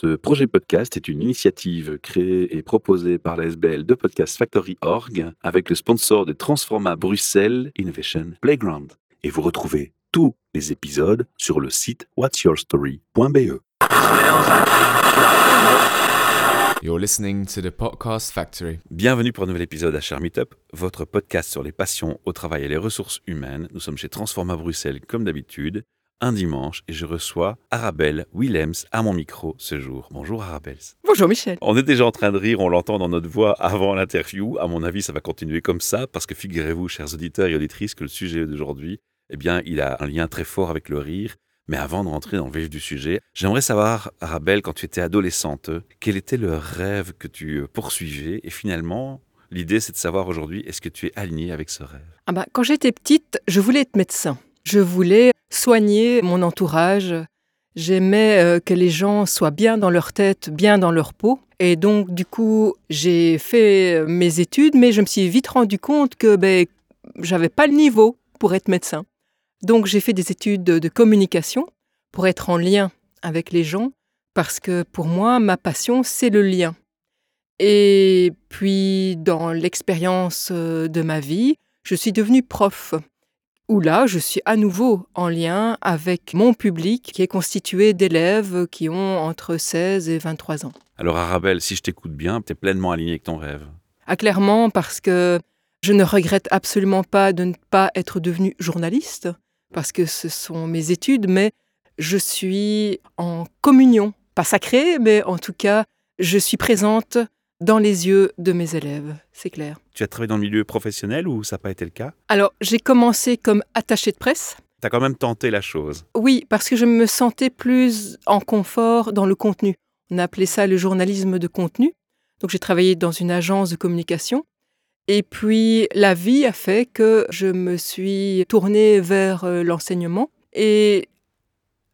Ce projet podcast est une initiative créée et proposée par la SBL de Podcast Factory Org avec le sponsor de Transforma Bruxelles Innovation Playground. Et vous retrouvez tous les épisodes sur le site whatsyourstory.be. You're listening to the Podcast Factory. Bienvenue pour un nouvel épisode à Cher Meetup, votre podcast sur les passions au travail et les ressources humaines. Nous sommes chez Transforma Bruxelles comme d'habitude un dimanche et je reçois Arabelle Willems à mon micro ce jour. Bonjour Arabelle. Bonjour Michel. On est déjà en train de rire, on l'entend dans notre voix avant l'interview. À mon avis, ça va continuer comme ça parce que figurez-vous, chers auditeurs et auditrices, que le sujet d'aujourd'hui, eh bien, il a un lien très fort avec le rire. Mais avant de rentrer dans le vif du sujet, j'aimerais savoir, Arabelle, quand tu étais adolescente, quel était le rêve que tu poursuivais? Et finalement, l'idée, c'est de savoir aujourd'hui, est-ce que tu es aligné avec ce rêve? Ah bah, Quand j'étais petite, je voulais être médecin. Je voulais soigner mon entourage. J'aimais euh, que les gens soient bien dans leur tête, bien dans leur peau. Et donc, du coup, j'ai fait euh, mes études, mais je me suis vite rendu compte que ben, j'avais pas le niveau pour être médecin. Donc, j'ai fait des études de communication pour être en lien avec les gens, parce que pour moi, ma passion, c'est le lien. Et puis, dans l'expérience euh, de ma vie, je suis devenue prof où là, je suis à nouveau en lien avec mon public qui est constitué d'élèves qui ont entre 16 et 23 ans. Alors Arabelle, si je t'écoute bien, tu es pleinement aligné avec ton rêve. Ah, clairement, parce que je ne regrette absolument pas de ne pas être devenue journaliste, parce que ce sont mes études, mais je suis en communion, pas sacrée, mais en tout cas, je suis présente dans les yeux de mes élèves, c'est clair. Tu as travaillé dans le milieu professionnel ou ça n'a pas été le cas? Alors, j'ai commencé comme attachée de presse. Tu as quand même tenté la chose. Oui, parce que je me sentais plus en confort dans le contenu. On appelait ça le journalisme de contenu. Donc j'ai travaillé dans une agence de communication. Et puis la vie a fait que je me suis tournée vers euh, l'enseignement. Et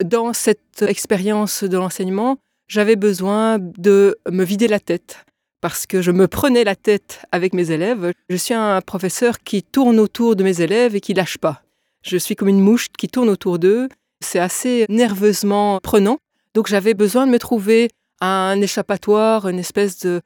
dans cette expérience de l'enseignement, j'avais besoin de me vider la tête parce que je me prenais la tête avec mes élèves. Je suis un professeur qui tourne autour de mes élèves et qui lâche pas. Je suis comme une mouche qui tourne autour d'eux. C'est assez nerveusement prenant. Donc j'avais besoin de me trouver un échappatoire, une espèce de,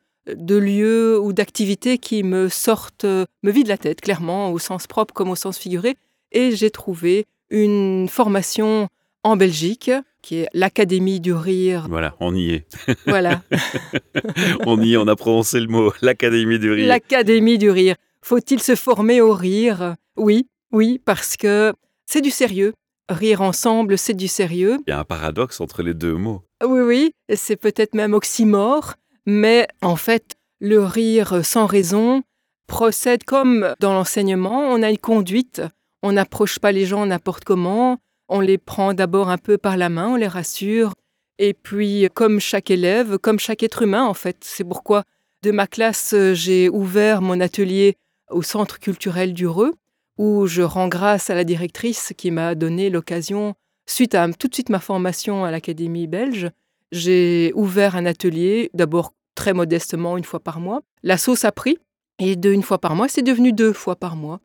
lieu ou d'activité qui me sorte, me vide la tête, clairement, au sens propre comme au sens figuré. Et j'ai trouvé une formation en Belgique qui est l'Académie du rire. Voilà, on y est. Voilà. on y est, on a prononcé le mot, l'Académie du rire. L'Académie du rire. Faut-il se former au rire? Oui, oui, parce que c'est du sérieux. Rire ensemble, c'est du sérieux. Il y a un paradoxe entre les deux mots. Oui, oui, c'est peut-être même oxymore, mais en fait, le rire sans raison procède comme dans l'enseignement, on a une conduite, on n'approche pas les gens n'importe comment, on les prend d'abord un peu par la main, on les rassure. Et puis, comme chaque élève, comme chaque être humain, en fait, c'est pourquoi de ma classe, j'ai ouvert mon atelier au Centre culturel du Reux, où je rends grâce à la directrice qui m'a donné l'occasion, suite à tout de suite ma formation à l'Académie belge, j'ai ouvert un atelier, d'abord très modestement, une fois par mois. La sauce a pris, et de une fois par mois, c'est devenu deux fois par mois,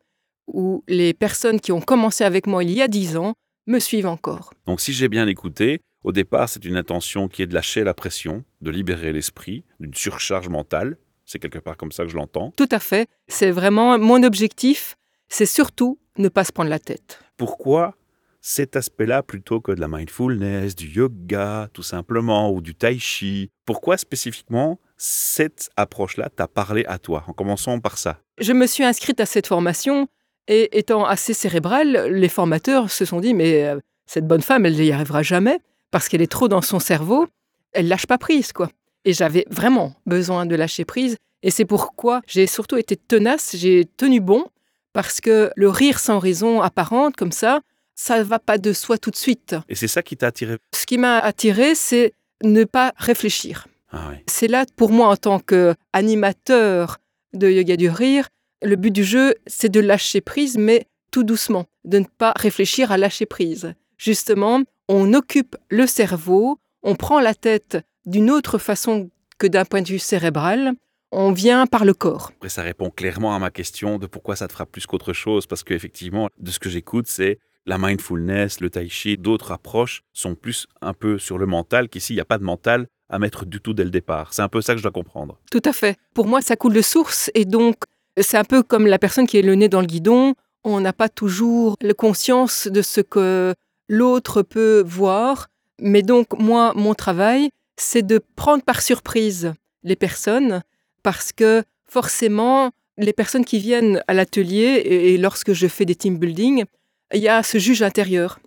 où les personnes qui ont commencé avec moi il y a dix ans me suivent encore. Donc si j'ai bien écouté, au départ, c'est une intention qui est de lâcher la pression, de libérer l'esprit d'une surcharge mentale. C'est quelque part comme ça que je l'entends. Tout à fait. C'est vraiment mon objectif, c'est surtout ne pas se prendre la tête. Pourquoi cet aspect-là plutôt que de la mindfulness, du yoga tout simplement, ou du tai chi? Pourquoi spécifiquement cette approche-là t'a parlé à toi? En commençant par ça. Je me suis inscrite à cette formation et étant assez cérébrale, les formateurs se sont dit, mais euh, cette bonne femme, elle n'y arrivera jamais parce qu'elle est trop dans son cerveau, elle lâche pas prise, quoi. Et j'avais vraiment besoin de lâcher prise. Et c'est pourquoi j'ai surtout été tenace, j'ai tenu bon, parce que le rire sans raison apparente, comme ça, ça ne va pas de soi tout de suite. Et c'est ça qui t'a attiré? Ce qui m'a attiré, c'est ne pas réfléchir. Ah c'est là, pour moi, en tant qu'animateur de yoga du rire, le but du jeu, c'est de lâcher prise, mais tout doucement, de ne pas réfléchir à lâcher prise. Justement, on occupe le cerveau, on prend la tête d'une autre façon que d'un point de vue cérébral, on vient par le corps. Après, ça répond clairement à ma question de pourquoi ça te fera plus qu'autre chose, parce qu'effectivement, de ce que j'écoute, c'est la mindfulness, le tai chi, d'autres approches sont plus un peu sur le mental, qu'ici, il n'y a pas de mental à mettre du tout dès le départ. C'est un peu ça que je dois comprendre. Tout à fait. Pour moi, ça coule de source et donc c'est un peu comme la personne qui est le nez dans le guidon. On n'a pas toujours la conscience de ce que l'autre peut voir. Mais donc, moi, mon travail, c'est de prendre par surprise les personnes parce que forcément, les personnes qui viennent à l'atelier et, lorsque je fais des team building, il y a ce juge intérieur.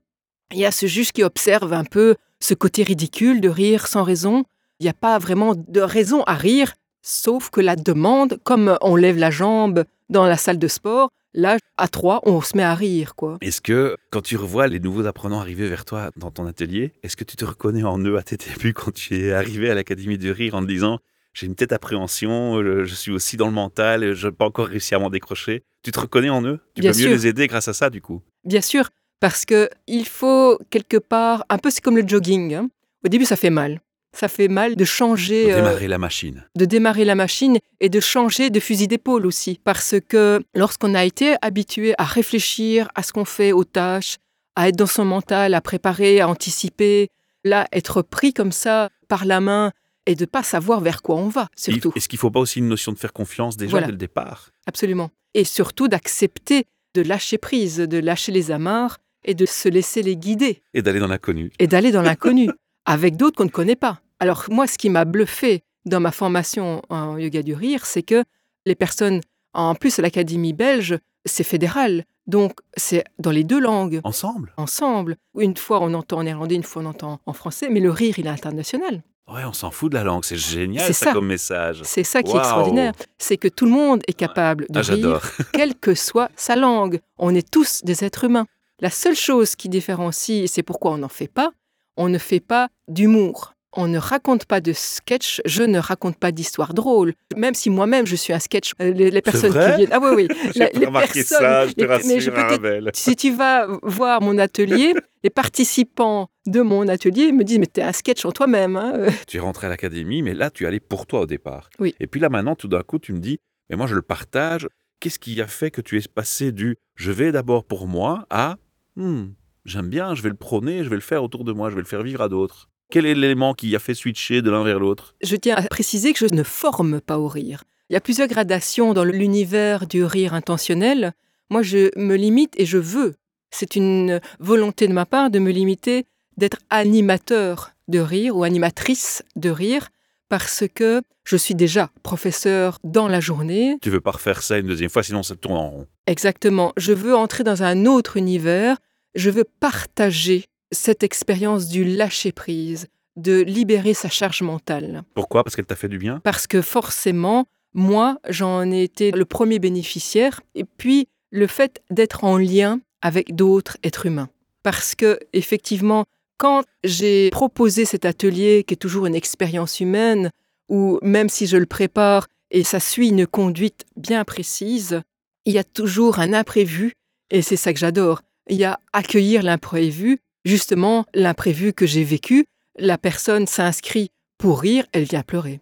Il y a ce juge qui observe un peu ce côté ridicule de rire sans raison. Il n'y a pas vraiment de raison à rire, sauf que la demande, comme on lève la jambe dans la salle de sport, là, à trois, on se met à rire, quoi. Est-ce que, quand tu revois les nouveaux apprenants arriver vers toi dans ton atelier, est-ce que tu te reconnais en eux à tes débuts quand tu es arrivé à l'Académie du Rire en te disant j'ai une tête appréhension, je suis aussi dans le mental, je n'ai pas encore réussi à m'en décrocher. Tu te reconnais en eux? Tu peux mieux les aider grâce à ça, du coup? Bien sûr, parce que il faut quelque part, un peu c'est comme le jogging. Hein. Au début, ça fait mal. Ça fait mal de changer. De démarrer euh, la machine. De démarrer la machine et de changer de fusil d'épaule aussi. Parce que lorsqu'on a été habitué à réfléchir à ce qu'on fait, aux tâches, à être dans son mental, à préparer, à anticiper, là, être pris comme ça par la main et de pas savoir vers quoi on va, surtout. Est-ce qu'il ne faut pas aussi une notion de faire confiance déjà dès le départ? Absolument. Et surtout d'accepter de lâcher prise, de lâcher les amarres et de se laisser les guider. Et d'aller dans l'inconnu. Et d'aller dans l'inconnu, avec d'autres qu'on ne connaît pas. Alors moi, ce qui m'a bluffé dans ma formation en yoga du rire, c'est que les personnes, en plus à l'Académie belge, c'est fédéral. Donc, c'est dans les deux langues. Ensemble? Ensemble. Une fois, on entend en néerlandais, une fois, on entend en français, mais le rire, il est international. Ouais, on s'en fout de la langue, c'est génial ça, comme message. C'est ça qui est extraordinaire, c'est que tout le monde est capable de ah, rire, quelle que soit sa langue. On est tous des êtres humains. La seule chose qui différencie, et c'est pourquoi on n'en fait pas, on ne fait pas d'humour. On ne raconte pas de sketch, je ne raconte pas d'histoire drôle. Même si moi-même je suis un sketch, euh, les, personnes qui viennent. Ah oui, oui. J'ai remarqué ça, je te rassure, Si tu vas voir mon atelier, les participants de mon atelier me disent Mais tu es un sketch en toi-même. Hein. Tu es rentré à l'académie, mais là tu allais pour toi au départ. Oui. Et puis là maintenant, tout d'un coup, tu me dis Mais moi je le partage. Qu'est-ce qui a fait que tu es passé du Je vais d'abord pour moi à hmm, J'aime bien, je vais le prôner, je vais le faire autour de moi, je vais le faire vivre à d'autres. Quel est l'élément qui a fait switcher de l'un vers l'autre? Je tiens à préciser que je ne forme pas au rire. Il y a plusieurs gradations dans l'univers du rire intentionnel. Moi, je me limite et je veux. C'est une volonté de ma part de me limiter, d'être animateur de rire ou animatrice de rire, parce que je suis déjà professeur dans la journée. Tu veux pas refaire ça une deuxième fois, sinon ça tourne en rond. Exactement. Je veux entrer dans un autre univers. Je veux partager cette expérience du lâcher-prise, de libérer sa charge mentale. Pourquoi? Parce qu'elle t'a fait du bien? Parce que forcément, moi, j'en ai été le premier bénéficiaire. Et puis, le fait d'être en lien avec d'autres êtres humains. Parce que, effectivement, quand j'ai proposé cet atelier, qui est toujours une expérience humaine, où même si je le prépare et ça suit une conduite bien précise, il y a toujours un imprévu, et c'est ça que j'adore. Il y a accueillir l'imprévu Justement, l'imprévu que j'ai vécu, la personne s'inscrit pour rire, elle vient pleurer.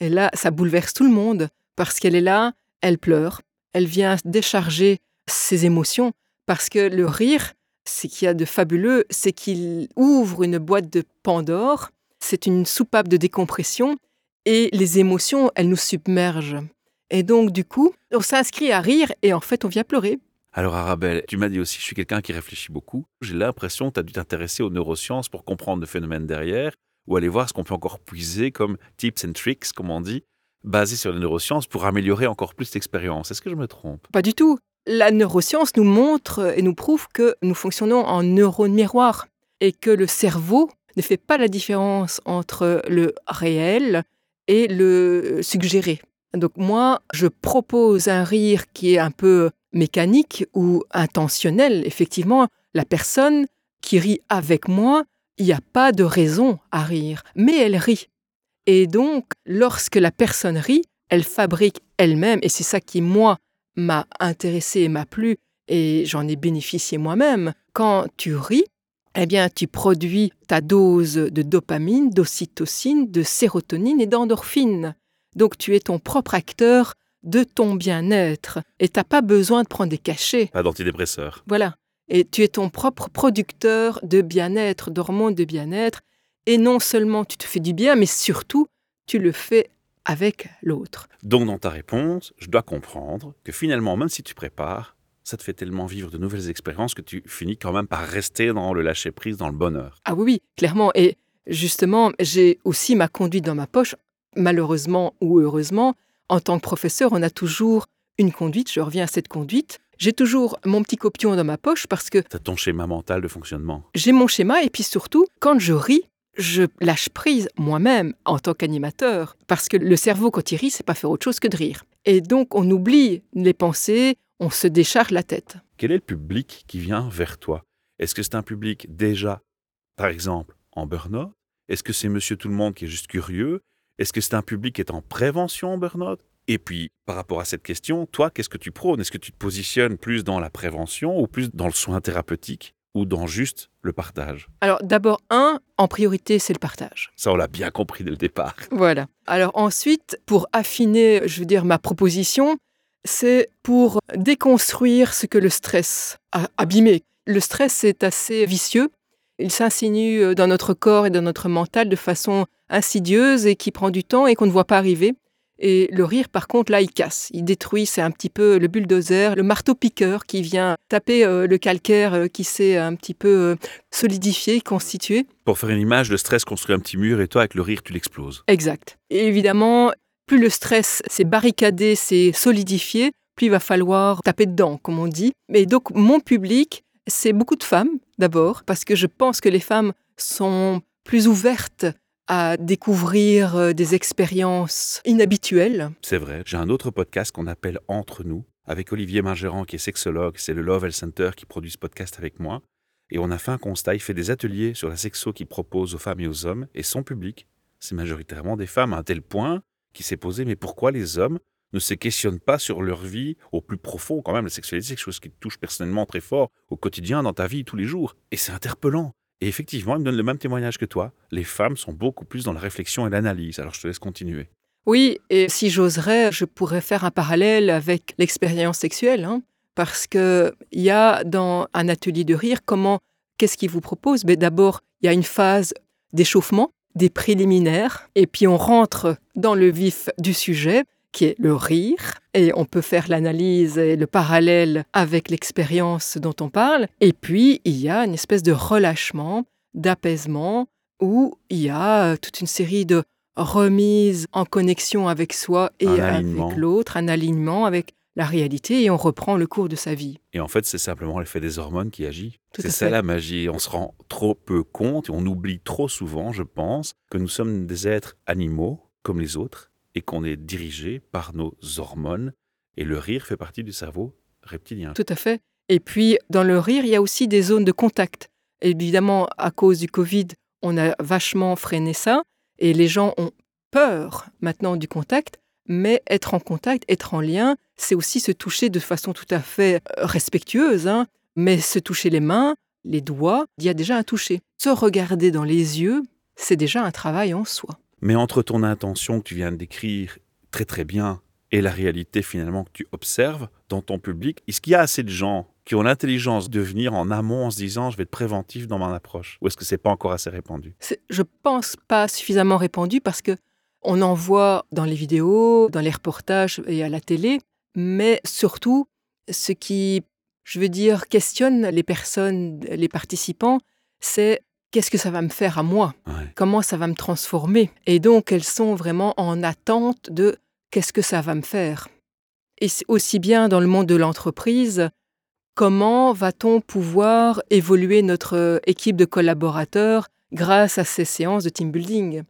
Et là, ça bouleverse tout le monde parce qu'elle est là, elle pleure, elle vient décharger ses émotions parce que le rire, ce qu'il y a de fabuleux, c'est qu'il ouvre une boîte de Pandore, c'est une soupape de décompression et les émotions, elles nous submergent. Et donc, du coup, on s'inscrit à rire et en fait, on vient pleurer. Alors Arabelle, tu m'as dit aussi, je suis quelqu'un qui réfléchit beaucoup. J'ai l'impression que tu as dû t'intéresser aux neurosciences pour comprendre le phénomène derrière, ou aller voir ce qu'on peut encore puiser comme tips and tricks, comme on dit, basés sur les neurosciences pour améliorer encore plus l'expérience. Est-ce que je me trompe? Pas du tout. La neuroscience nous montre et nous prouve que nous fonctionnons en neurones miroirs et que le cerveau ne fait pas la différence entre le réel et le suggéré. Donc moi, je propose un rire qui est un peu mécanique ou intentionnel. Effectivement, la personne qui rit avec moi, il n'y a pas de raison à rire, mais elle rit. Et donc, lorsque la personne rit, elle fabrique elle-même, et c'est ça qui, moi, m'a intéressé et m'a plu, et j'en ai bénéficié moi-même. Quand tu ris, eh bien, tu produis ta dose de dopamine, d'ocytocine, de sérotonine et d'endorphine. Donc, tu es ton propre acteur de ton bien-être. Et tu n'as pas besoin de prendre des cachets. Pas d'antidépresseurs. Voilà. Et tu es ton propre producteur de bien-être, d'hormones de bien-être. Et non seulement tu te fais du bien, mais surtout, tu le fais avec l'autre. Donc dans ta réponse, je dois comprendre que finalement, même si tu prépares, ça te fait tellement vivre de nouvelles expériences que tu finis quand même par rester dans le lâcher-prise, dans le bonheur. Ah oui, oui, clairement. Et justement, j'ai aussi ma conduite dans ma poche. Malheureusement ou heureusement, en tant que professeur, on a toujours une conduite. Je reviens à cette conduite. J'ai toujours mon petit copion dans ma poche parce que Tu as ton schéma mental de fonctionnement. j'ai mon schéma et puis surtout, quand je ris, je lâche prise moi-même en tant qu'animateur parce que le cerveau, quand il rit, c'est pas faire autre chose que de rire. Et donc, on oublie les pensées, on se décharge la tête. Quel est le public qui vient vers toi? Est-ce que c'est un public déjà, par exemple, en burn-out? Est-ce que c'est monsieur tout le monde qui est juste curieux? Est-ce que c'est un public qui est en prévention en burn-out Et puis, par rapport à cette question, toi, qu'est-ce que tu prônes? Est-ce que tu te positionnes plus dans la prévention ou plus dans le soin thérapeutique ou dans juste le partage? Alors, d'abord, un, en priorité, c'est le partage. Ça, on l'a bien compris dès le départ. Voilà. Alors ensuite, pour affiner, je veux dire, ma proposition, c'est pour déconstruire ce que le stress a abîmé. Le stress est assez vicieux. Il s'insinue euh, dans notre corps et dans notre mental de façon insidieuse et qui prend du temps et qu'on ne voit pas arriver. Et le rire, par contre, là, il casse, il détruit, c'est un petit peu le bulldozer, le marteau-piqueur qui vient taper euh, le calcaire euh, qui s'est un petit peu euh, solidifié, constitué. Pour faire une image, le stress construit un petit mur et toi, avec le rire, tu l'exploses. Exact. Et évidemment, plus le stress s'est barricadé, s'est solidifié, plus il va falloir taper dedans, comme on dit. Mais donc, mon public, c'est beaucoup de femmes, d'abord, parce que je pense que les femmes sont plus ouvertes à découvrir euh, des expériences inhabituelles. C'est vrai. J'ai un autre podcast qu'on appelle Entre nous, avec Olivier Margerand, qui est sexologue. C'est le Love Health Center qui produit ce podcast avec moi. Et on a fait un constat. Il fait des ateliers sur la sexo qu'il propose aux femmes et aux hommes. Et son public, c'est majoritairement des femmes, à un tel point qu'il s'est posé mais pourquoi les hommes ne se questionnent pas sur leur vie au plus profond Quand même, la sexualité, c'est quelque chose qui te touche personnellement très fort au quotidien, dans ta vie, tous les jours. Et c'est interpellant. Et effectivement, il me donne le même témoignage que toi. Les femmes sont beaucoup plus dans la réflexion et l'analyse. Alors je te laisse continuer. Oui, et si j'oserais, je pourrais faire un parallèle avec l'expérience sexuelle, hein, parce que il y a dans un atelier de rire comment, qu'est-ce qu'il vous propose? Mais d'abord, il y a une phase d'échauffement, des préliminaires, et puis on rentre dans le vif du sujet, qui est le rire, et on peut faire l'analyse et le parallèle avec l'expérience dont on parle. Et puis, il y a une espèce de relâchement, d'apaisement, où il y a toute une série de remises en connexion avec soi et Un avec l'autre, un alignement avec la réalité, et on reprend le cours de sa vie. Et en fait, c'est simplement l'effet des hormones qui agit. C'est ça fait. la magie. On se rend trop peu compte et on oublie trop souvent, je pense, que nous sommes des êtres animaux comme les autres et qu'on est dirigé par nos hormones. Et le rire fait partie du cerveau reptilien. Tout à fait. Et puis, dans le rire, il y a aussi des zones de contact. Évidemment, à cause du Covid, on a vachement freiné ça et les gens ont peur maintenant du contact. Mais être en contact, être en lien, c'est aussi se toucher de façon tout à fait euh, respectueuse. hein. Mais se toucher les mains, les doigts, il y a déjà un toucher. Se regarder dans les yeux, c'est déjà un travail en soi. Mais entre ton intention que tu viens de décrire très très bien et la réalité finalement que tu observes dans ton public, est-ce qu'il y a assez de gens qui ont l'intelligence de venir en amont en se disant je vais être préventif dans mon approche? Ou est-ce que c'est pas encore assez répandu? Je pense, pas suffisamment répandu parce que on en voit dans les vidéos, dans les reportages et à la télé, mais surtout, ce qui, je veux dire, questionne les personnes, les participants, c'est qu'est-ce que ça va me faire à moi? Ouais. Comment ça va me transformer? Et donc, elles sont vraiment en attente de qu'est-ce que ça va me faire? Et aussi bien dans le monde de l'entreprise, comment va-t-on pouvoir évoluer notre euh, équipe de collaborateurs grâce à ces séances de team building?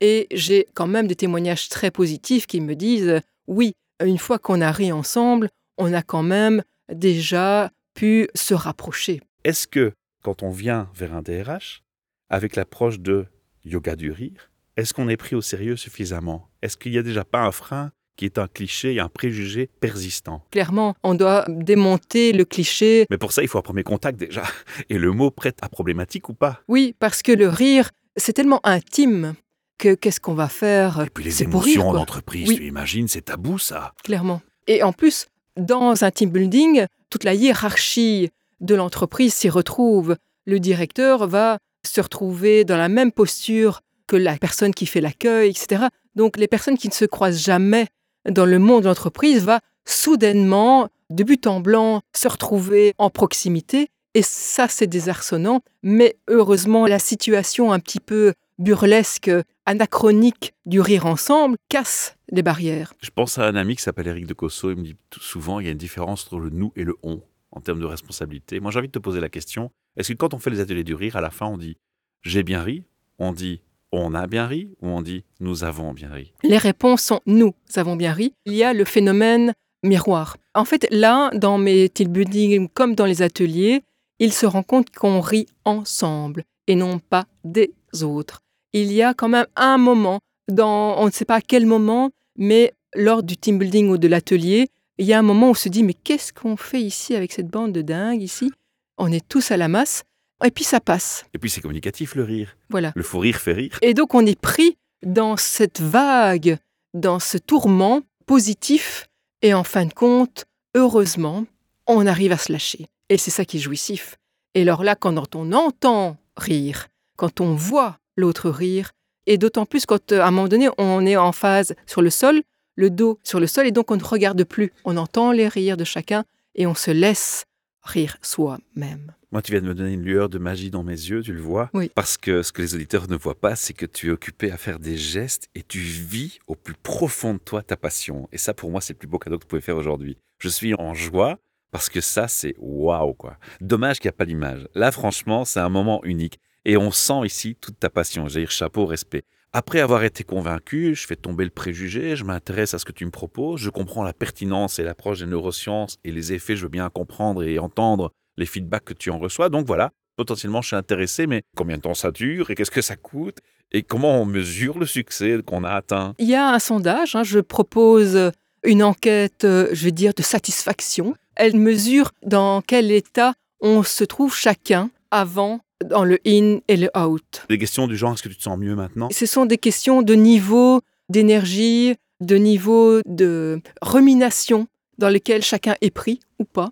Et j'ai quand même des témoignages très positifs qui me disent euh, oui, une fois qu'on a ri ensemble, on a quand même déjà pu se rapprocher. Est-ce que quand on vient vers un DRH, avec l'approche de yoga du rire, est-ce qu'on est pris au sérieux suffisamment? Est-ce qu'il n'y a déjà pas un frein qui est un cliché et un préjugé persistant? Clairement, on doit démonter le cliché. Mais pour ça, il faut un premier contact déjà. Et le mot prête à problématique ou pas? Oui, parce que le rire, c'est tellement intime que qu'est-ce qu'on va faire? Et puis les C'est pour rire, émotions en entreprise, Oui. tu imagines, c'est tabou ça. Clairement. Et en plus, dans un team building, toute la hiérarchie de l'entreprise s'y retrouve. Le directeur va se retrouver dans la même posture que la personne qui fait l'accueil, etc. Donc les personnes qui ne se croisent jamais dans le monde de l'entreprise va soudainement, de but en blanc, se retrouver en proximité. Et ça, c'est désarçonnant. Mais heureusement, la situation un petit peu burlesque, anachronique du rire ensemble casse les barrières. Je pense à un ami qui s'appelle Eric de Cosso. Il me dit souvent il y a une différence entre le nous et le on en termes de responsabilité. Moi, j'ai envie de te poser la question est-ce que quand on fait les ateliers du rire, à la fin, on dit j'ai bien ri? On dit on a bien ri? Ou on dit nous avons bien ri? Les réponses sont nous avons bien ri. Il y a le phénomène miroir. En fait, là, dans mes team building comme dans les ateliers, il se rend compte qu'on rit ensemble et non pas des autres. Il y a quand même un moment, dans, on ne sait pas à quel moment, mais lors du team building ou de l'atelier, il y a un moment où on se dit mais qu'est-ce qu'on fait ici avec cette bande de dingues ici? On est tous à la masse et puis ça passe. Et puis c'est communicatif le rire. Voilà. Le fou rire fait rire. Et donc on est pris dans cette vague, dans ce tourment positif et en fin de compte, heureusement, on arrive à se lâcher. Et c'est ça qui est jouissif. Et alors là, quand on entend rire, quand on voit l'autre rire, et d'autant plus quand à un moment donné on est en phase sur le sol, le dos sur le sol, et donc on ne regarde plus, on entend les rires de chacun et on se laisse rire soi-même. Moi, tu viens de me donner une lueur de magie dans mes yeux, tu le vois Oui. Parce que ce que les auditeurs ne voient pas, c'est que tu es occupé à faire des gestes et tu vis au plus profond de toi ta passion. Et ça, pour moi, c'est le plus beau cadeau que tu pouvais faire aujourd'hui. Je suis en joie parce que ça, c'est waouh, quoi. Dommage qu'il n'y a pas d'image. Là, franchement, c'est un moment unique. Et on sent ici toute ta passion. J'ai chapeau, respect. Après avoir été convaincu, je fais tomber le préjugé, je m'intéresse à ce que tu me proposes, je comprends la pertinence et l'approche des neurosciences et les effets, je veux bien comprendre et entendre les feedbacks que tu en reçois. Donc voilà, potentiellement je suis intéressé, mais combien de temps ça dure et qu'est-ce que ça coûte et comment on mesure le succès qu'on a atteint? Il y a un sondage, hein, je propose une enquête, euh, je vais dire, de satisfaction. Elle mesure dans quel état on se trouve chacun avant dans le in et le out. Des questions du genre, est-ce que tu te sens mieux maintenant? Ce sont des questions de niveau d'énergie, de niveau de rumination dans lequel chacun est pris ou pas.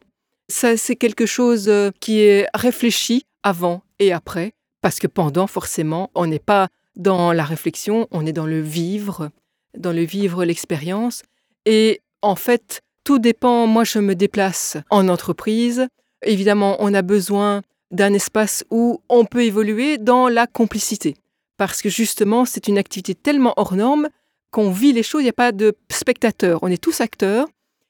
Ça, c'est quelque chose euh, qui est réfléchi avant et après, parce que pendant, forcément, on n'est pas dans la réflexion, on est dans le vivre, dans le vivre l'expérience. Et en fait, tout dépend. Moi, je me déplace en entreprise. Évidemment, on a besoin d'un espace où on peut évoluer dans la complicité. Parce que justement, c'est une activité tellement hors norme qu'on vit les choses, il n'y a pas de spectateurs, on est tous acteurs.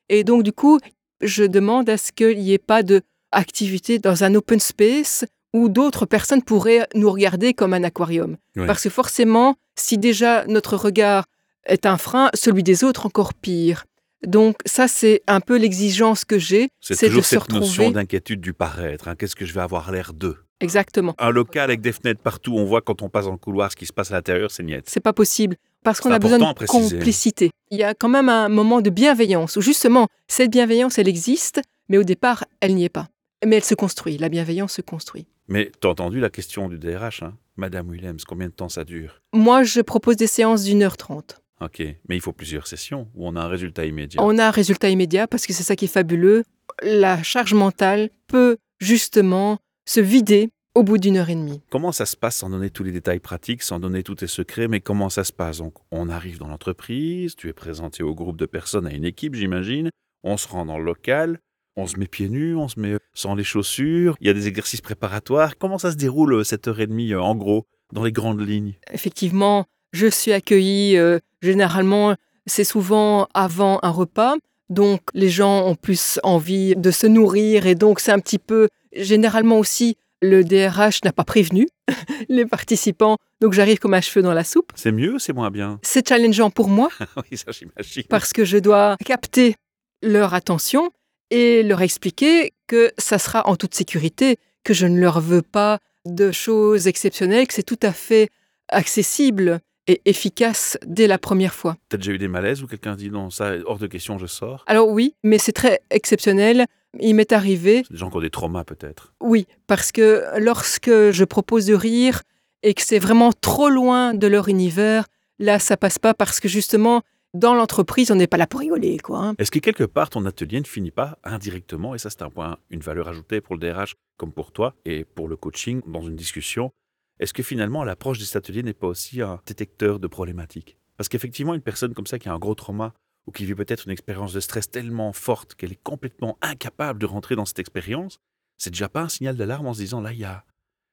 Et donc, du coup, je demande à ce qu'il n'y ait pas de activité dans un open space où d'autres personnes pourraient nous regarder comme un aquarium. Ouais. Parce que forcément, si déjà notre regard est un frein, celui des autres encore pire. Donc ça, c'est un peu l'exigence que j'ai, C'est c'est de toujours se cette notion retrouver. d'inquiétude du paraître. hein. Qu'est-ce que je vais avoir l'air d'eux? Exactement. Un local avec des fenêtres partout, on voit quand on passe dans le couloir ce qui se passe à l'intérieur, c'est niette. C'est pas possible parce qu'on a besoin de préciser. complicité. Il y a quand même un moment de bienveillance où justement cette bienveillance, elle existe, mais au départ, elle n'y est pas. Mais elle se construit. La bienveillance se construit. Mais t'as entendu la question du DRH, hein? Madame Willems, combien de temps ça dure? Moi, je propose des séances d'une heure trente. Ok, mais il faut plusieurs sessions où on a un résultat immédiat. On a un résultat immédiat parce que c'est ça qui est fabuleux. La charge mentale peut justement se vider au bout d'une heure et demie. Comment ça se passe sans donner tous les détails pratiques, sans donner tous tes secrets, mais comment ça se passe? Donc, on arrive dans l'entreprise, tu es présenté au groupe de personnes, à une équipe, j'imagine, on se rend dans le local, on se met pieds nus, on se met sans les chaussures, il y a des exercices préparatoires. Comment ça se déroule euh, cette heure et demie, euh, en gros, dans les grandes lignes? Effectivement, je suis accueillie euh, généralement, c'est souvent avant un repas. Donc les gens ont plus envie de se nourrir et donc c'est un petit peu généralement aussi le DRH n'a pas prévenu les participants. Donc j'arrive comme un cheveu dans la soupe. C'est mieux, c'est moins bien? C'est challengeant pour moi Oui, ça j'imagine. parce que je dois capter leur attention et leur expliquer que ça sera en toute sécurité, que je ne leur veux pas de choses exceptionnelles, que c'est tout à fait accessible et efficace dès la première fois. T'as déjà eu des malaises où quelqu'un dit non, ça, hors de question, je sors? Alors oui, mais c'est très exceptionnel. Il m'est arrivé, des gens qui ont des traumas peut-être? oui, parce que lorsque je propose de rire et que c'est vraiment trop loin de leur univers, là, ça passe pas parce que justement, dans l'entreprise, on n'est pas là pour rigoler, quoi. hein. Est-ce que quelque part ton atelier ne finit pas indirectement, et ça c'est un point, une valeur ajoutée pour le DRH comme pour toi et pour le coaching dans une discussion, est-ce que finalement l'approche de cet atelier n'est pas aussi un détecteur de problématiques? Parce qu'effectivement, une personne comme ça qui a un gros trauma ou qui vit peut-être une expérience de stress tellement forte qu'elle est complètement incapable de rentrer dans cette expérience, c'est déjà pas un signal d'alarme en se disant là, il y a,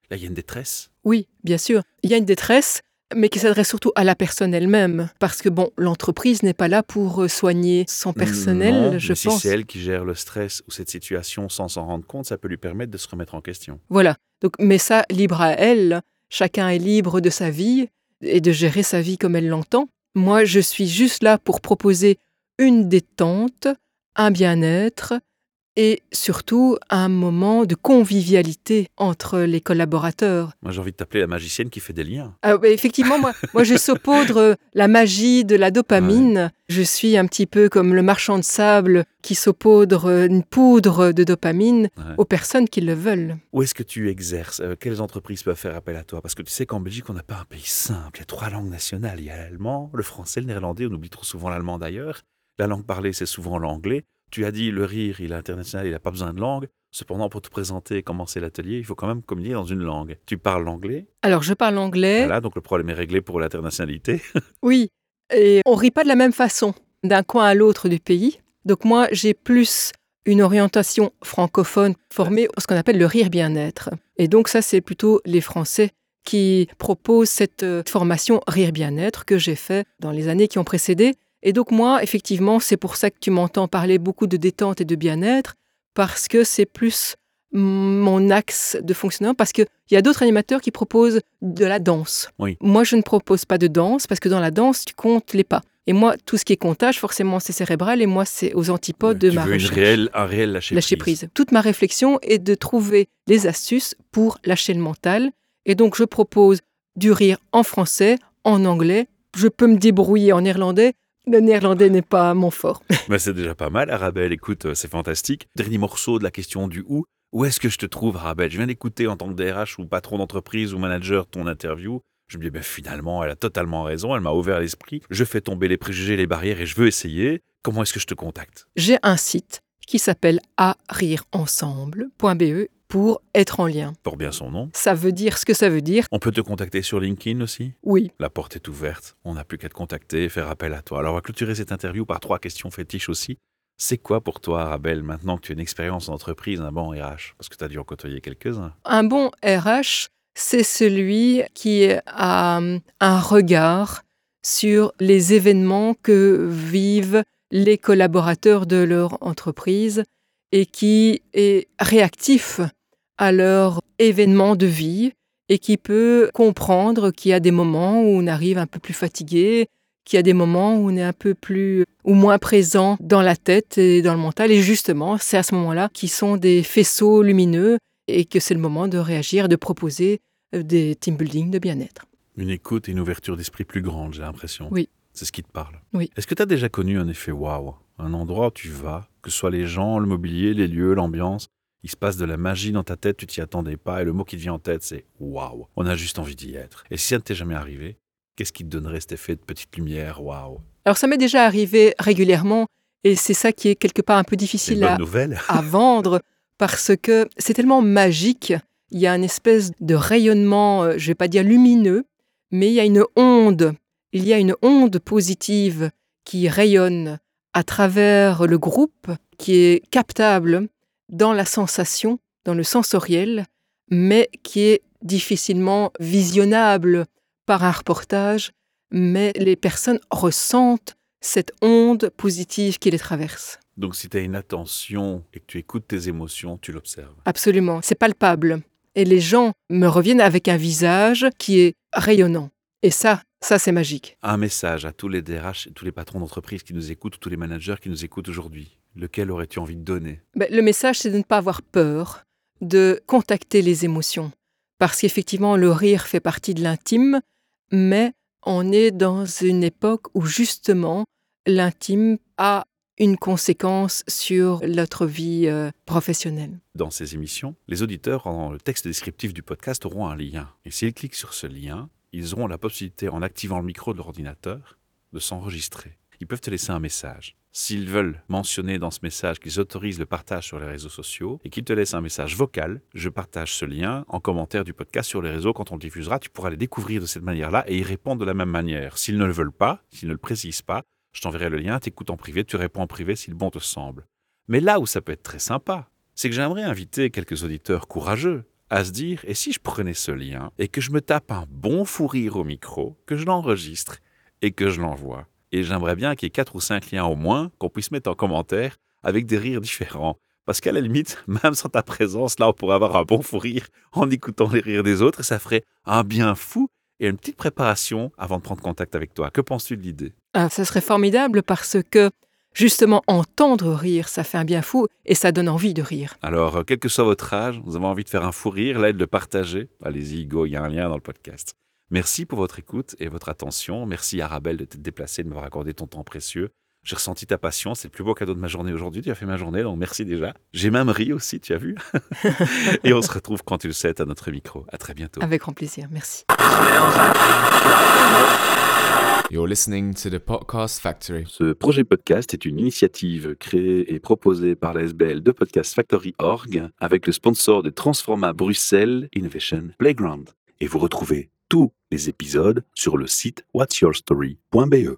là, il y a une détresse. Oui, bien sûr. Il y a une détresse, mais qui s'adresse surtout à la personne elle-même. Parce que, bon, l'entreprise n'est pas là pour euh, soigner son personnel, Non, je mais si pense. c'est elle qui gère le stress ou cette situation sans s'en rendre compte, ça peut lui permettre de se remettre en question. Voilà. Donc, mais ça, libre à elle. Chacun est libre de sa vie et de gérer sa vie comme elle l'entend. Moi, je suis juste là pour proposer une détente, un bien-être et surtout un moment de convivialité entre les collaborateurs. Moi, j'ai envie de t'appeler la magicienne qui fait des liens. Ah, bah, effectivement, moi, moi, je saupoudre la magie de la dopamine. Je suis un petit peu comme le marchand de sable qui saupoudre une poudre de dopamine Ouais. aux personnes qui le veulent. Où est-ce que tu exerces Euh, Quelles entreprises peuvent faire appel à toi? Parce que tu sais qu'en Belgique, on n'a pas un pays simple. Il y a trois langues nationales. Il y a l'allemand, le français, le néerlandais. On oublie trop souvent l'allemand d'ailleurs. La langue parlée, c'est souvent l'anglais. Tu as dit le rire, il est international, il n'a pas besoin de langue. Cependant, pour te présenter et commencer l'atelier, il faut quand même communiquer dans une langue. Tu parles l'anglais. Alors, je parle anglais. Voilà, donc le problème est réglé pour l'internationalité. Oui, et on rit pas de la même façon d'un coin à l'autre du pays. Donc moi, j'ai plus une orientation francophone formée à ce qu'on appelle le rire bien-être. Et donc ça, c'est plutôt les Français qui proposent cette euh, formation rire bien-être que j'ai fait dans les années qui ont précédé. Et donc moi, effectivement, c'est pour ça que tu m'entends parler beaucoup de détente et de bien-être, parce que c'est plus mon axe de fonctionnement, parce qu'il y a d'autres animateurs qui proposent de la danse. Oui. Moi, je ne propose pas de danse, parce que dans la danse, tu comptes les pas. Et moi, tout ce qui est comptage, forcément, c'est cérébral, et moi, c'est aux antipodes de tu ma veux une recherche. réelle, un réel lâcher, Lâcher prise. Toute ma réflexion est de trouver les astuces pour lâcher le mental. Et donc, je propose du rire en français, en anglais. Je peux me débrouiller en néerlandais. Le néerlandais n'est pas mon fort. Mais c'est déjà pas mal, Arabelle. Écoute, euh, c'est fantastique. Dernier morceau de la question du où. Où est-ce que je te trouve, Arabelle? Je viens d'écouter en tant que DRH ou patron d'entreprise ou manager ton interview. Je me dis, ben finalement, elle a totalement raison, elle m'a ouvert l'esprit. Je fais tomber les préjugés, les barrières et je veux essayer. Comment est-ce que je te contacte? J'ai un site qui s'appelle arirensemble.be pour être en lien. Pour bien son nom. Ça veut dire ce que ça veut dire. On peut te contacter sur LinkedIn aussi? Oui. La porte est ouverte. On n'a plus qu'à te contacter et faire appel à toi. Alors, on va clôturer cette interview par trois questions fétiches aussi. C'est quoi pour toi, Arabelle, maintenant que tu as une expérience en entreprise, un bon RH Parce que tu as dû en côtoyer quelques-uns. Un bon RH, c'est celui qui a hum, un regard sur les événements que vivent les collaborateurs de leur entreprise et qui est réactif à leurs événements de vie et qui peut comprendre qu'il y a des moments où on arrive un peu plus fatigué, qu'il y a des moments où on est un peu plus ou moins présent dans la tête et dans le mental. Et justement, c'est à ce moment-là qui sont des faisceaux lumineux et que c'est le moment de réagir, de proposer euh, des team building de bien-être. Une écoute et une ouverture d'esprit plus grande, j'ai l'impression. Oui. C'est ce qui te parle. Oui. Est-ce que tu as déjà connu un effet waouh? Un endroit où tu vas, que ce soit les gens, le mobilier, les lieux, l'ambiance, il se passe de la magie dans ta tête, tu t'y attendais pas, et le mot qui te vient en tête, c'est waouh. On a juste envie d'y être. Et si ça ne t'est jamais arrivé, qu'est-ce qui te donnerait cet effet de petite lumière Waouh? Alors ça m'est déjà arrivé régulièrement et c'est ça qui est quelque part un peu difficile à, vendre parce que c'est tellement magique. Il y a une espèce de rayonnement, euh, je vais pas dire lumineux, mais il y a une onde. Il y a une onde positive qui rayonne à travers le groupe, qui est captable dans la sensation, dans le sensoriel, mais qui est difficilement visionnable par un reportage. Mais les personnes ressentent cette onde positive qui les traverse. Donc si tu as une attention et que tu écoutes tes émotions, tu l'observes. Absolument, c'est palpable. Et les gens me reviennent avec un visage qui est rayonnant. Et ça, ça c'est magique. Un message à tous les DRH, tous les patrons d'entreprise qui nous écoutent, ou tous les managers qui nous écoutent aujourd'hui. Lequel aurais-tu envie de donner? Ben, le message, c'est de ne pas avoir peur, de contacter les émotions. Parce qu'effectivement, le rire fait partie de l'intime, mais on est dans une époque où justement l'intime a une conséquence sur notre vie euh, professionnelle. Dans ces émissions, les auditeurs, dans le texte descriptif du podcast, auront un lien. Et s'ils cliquent sur ce lien, ils auront la possibilité, en activant le micro de l'ordinateur, de s'enregistrer. ils peuvent te laisser un message. S'ils veulent mentionner dans ce message qu'ils autorisent le partage sur les réseaux sociaux et qu'ils te laissent un message vocal, je partage ce lien en commentaire du podcast sur les réseaux quand on le diffusera. Tu pourras les découvrir de cette manière-là et y répondre de la même manière. S'ils ne le veulent pas, s'ils ne le précisent pas, je t'enverrai le lien, t'écoutes en privé, tu réponds en privé si le bon te semble. Mais là où ça peut être très sympa, c'est que j'aimerais inviter quelques auditeurs courageux à se dire, et si je prenais ce lien et que je me tape un bon fou rire au micro, que je l'enregistre et que je l'envoie? Et j'aimerais bien qu'il y ait quatre ou cinq liens au moins qu'on puisse mettre en commentaire avec des rires différents. Parce qu'à la limite, même sans ta présence, là, on pourrait avoir un bon fou rire en écoutant les rires des autres et ça ferait un bien fou et une petite préparation avant de prendre contact avec toi. Que penses-tu de l'idée? Ah, Ça serait formidable parce que justement entendre rire, ça fait un bien fou et ça donne envie de rire. Alors, euh, quel que soit votre âge, vous avez envie de faire un fou rire, là, de le partager. Allez-y, go, il y a un lien dans le podcast. Merci pour votre écoute et votre attention. Merci Arabelle de t'être déplacée, de m'avoir accordé ton temps précieux. J'ai ressenti ta passion, c'est le plus beau cadeau de ma journée aujourd'hui. Tu as fait ma journée, donc merci déjà. J'ai même ri aussi, tu as vu Et on se retrouve quand tu le sais à notre micro. À très bientôt. Avec grand plaisir, merci. You're listening to the Podcast Factory. Ce projet podcast est une initiative créée et proposée par la SBL de Podcast Factory Org avec le sponsor de Transforma Bruxelles Innovation Playground. Et vous retrouvez tous les épisodes sur le site whatsyourstory.be.